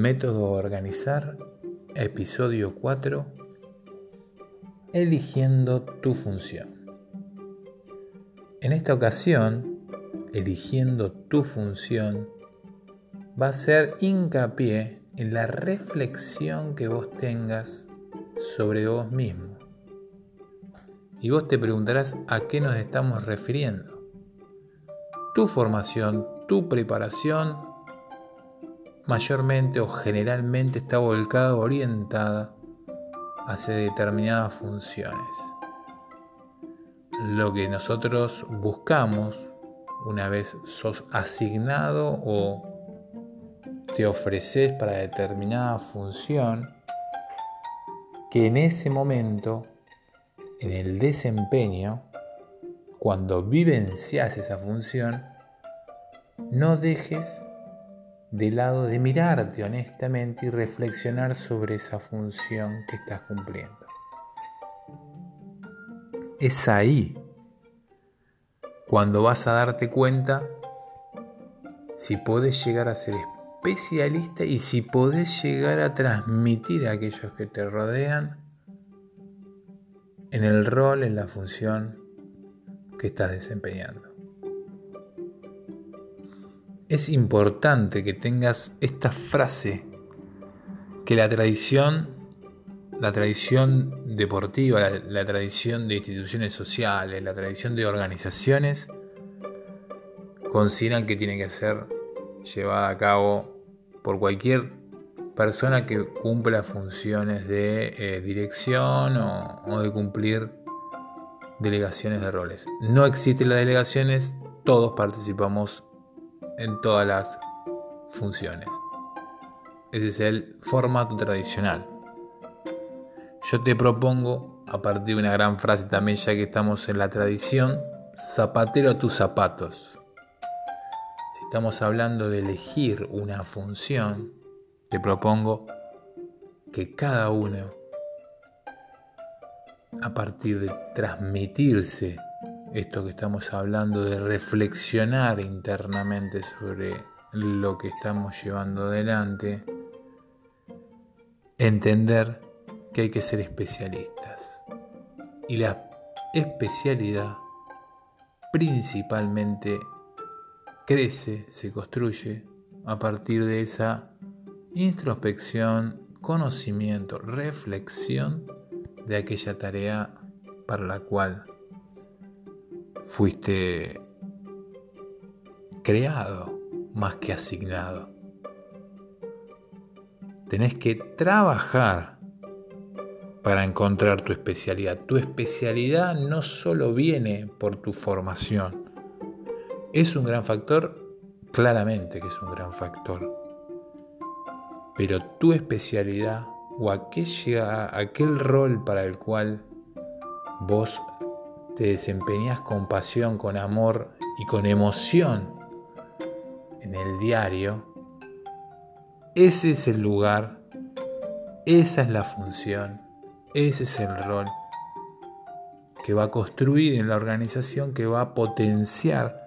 Método Organizar, episodio 4, eligiendo tu función. En esta ocasión, eligiendo tu función, va a ser hincapié en la reflexión que vos tengas sobre vos mismo. Y vos te preguntarás a qué nos estamos refiriendo. Tu formación, tu preparación, mayormente o generalmente está volcada o orientada hacia determinadas funciones. Lo que nosotros buscamos una vez sos asignado o te ofreces para determinada función, que en ese momento, en el desempeño, cuando vivencias esa función, no dejes de lado de mirarte honestamente y reflexionar sobre esa función que estás cumpliendo es ahí cuando vas a darte cuenta si podés llegar a ser especialista y si podés llegar a transmitir a aquellos que te rodean en el rol, en la función que estás desempeñando. Es importante que tengas esta frase que la tradición la tradición deportiva, la, tradición de instituciones sociales, la tradición de organizaciones, consideran que tiene que ser llevada a cabo por cualquier persona que cumpla funciones de eh, dirección o, o de cumplir delegaciones de roles. No existen las delegaciones, todos participamos en todas las funciones. Ese es el formato tradicional. Yo te propongo, a partir de una gran frase también, ya que estamos en la tradición, zapatero a tus zapatos. Si estamos hablando de elegir una función, te propongo que cada uno, a partir de transmitirse esto que estamos hablando, de reflexionar internamente sobre lo que estamos llevando adelante, entender que hay que ser especialistas. Y la especialidad principalmente crece, se construye a partir de esa introspección, conocimiento, reflexión de aquella tarea para la cual fuiste creado más que asignado. Tenés que trabajar para encontrar tu especialidad. Tu especialidad no solo viene por tu formación. Es un gran factor, claramente que es un gran factor. Pero tu especialidad o aquella, aquel rol para el cual vos te desempeñas con pasión, con amor y con emoción en el diario, ese es el lugar, esa es la función ese es el rol que va a construir en la organización, que va a potenciar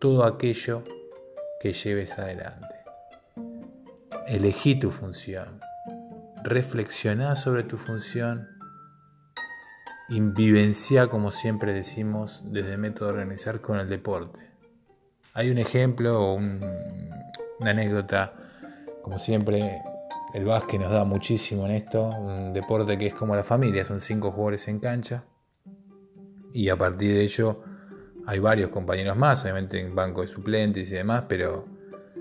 todo aquello que lleves adelante. Elegí tu función, reflexiona sobre tu función y vivencia, como siempre decimos, desde método de organizar con el deporte. Hay un ejemplo o una anécdota, como siempre, el básquet nos da muchísimo en esto, un deporte que es como la familia, son cinco jugadores en cancha y a partir de ello hay varios compañeros más, obviamente en banco de suplentes y demás, pero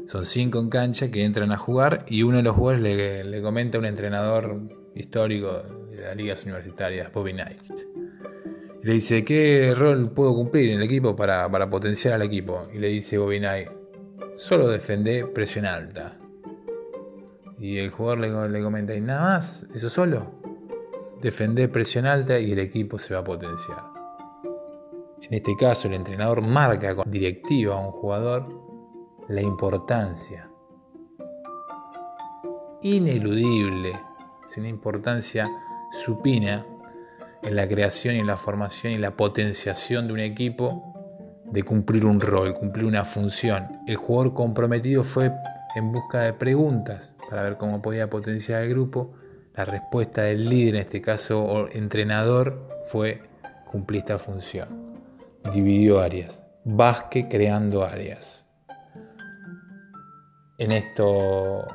son cinco en cancha que entran a jugar y uno de los jugadores le, comenta a un entrenador histórico de las ligas universitarias, Bobby Knight. Y le dice, ¿qué rol puedo cumplir en el equipo para, para potenciar al equipo? Y le dice Bobby Knight, solo defender presión alta. Y el jugador le, le comenta, y nada más, eso solo. Defender presión alta y el equipo se va a potenciar. En este caso, el entrenador marca con directiva a un jugador la importancia ineludible, es una importancia supina en la creación y en la formación y la potenciación de un equipo de cumplir un rol, cumplir una función. El jugador comprometido fue en busca de preguntas para ver cómo podía potenciar el grupo, la respuesta del líder, en este caso entrenador, fue cumplir esta función. Dividió áreas. Vasque creando áreas. En esto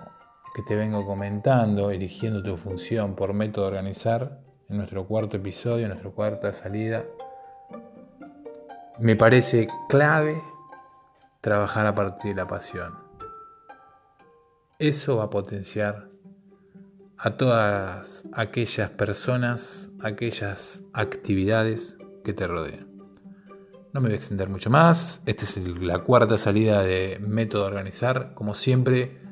que te vengo comentando, eligiendo tu función por método de organizar, en nuestro cuarto episodio, en nuestra cuarta salida, me parece clave trabajar a partir de la pasión. Eso va a potenciar a todas aquellas personas, aquellas actividades que te rodean. No me voy a extender mucho más. Esta es la cuarta salida de Método Organizar. Como siempre,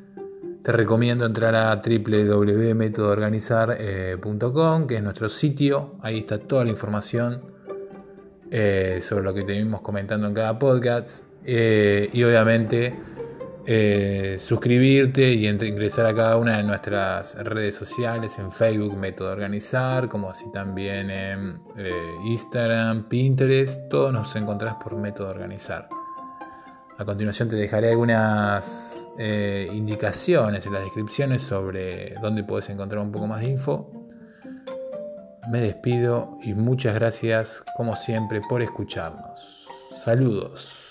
te recomiendo entrar a www.métodoorganizar.com, que es nuestro sitio. Ahí está toda la información eh, sobre lo que te vimos comentando en cada podcast. Eh, y obviamente eh, suscribirte y ingresar a cada una de nuestras redes sociales en Facebook Método Organizar, como así también en eh, Instagram, Pinterest, todos nos encontrás por Método Organizar. A continuación te dejaré algunas eh, indicaciones en las descripciones sobre dónde puedes encontrar un poco más de info. Me despido y muchas gracias como siempre por escucharnos. Saludos.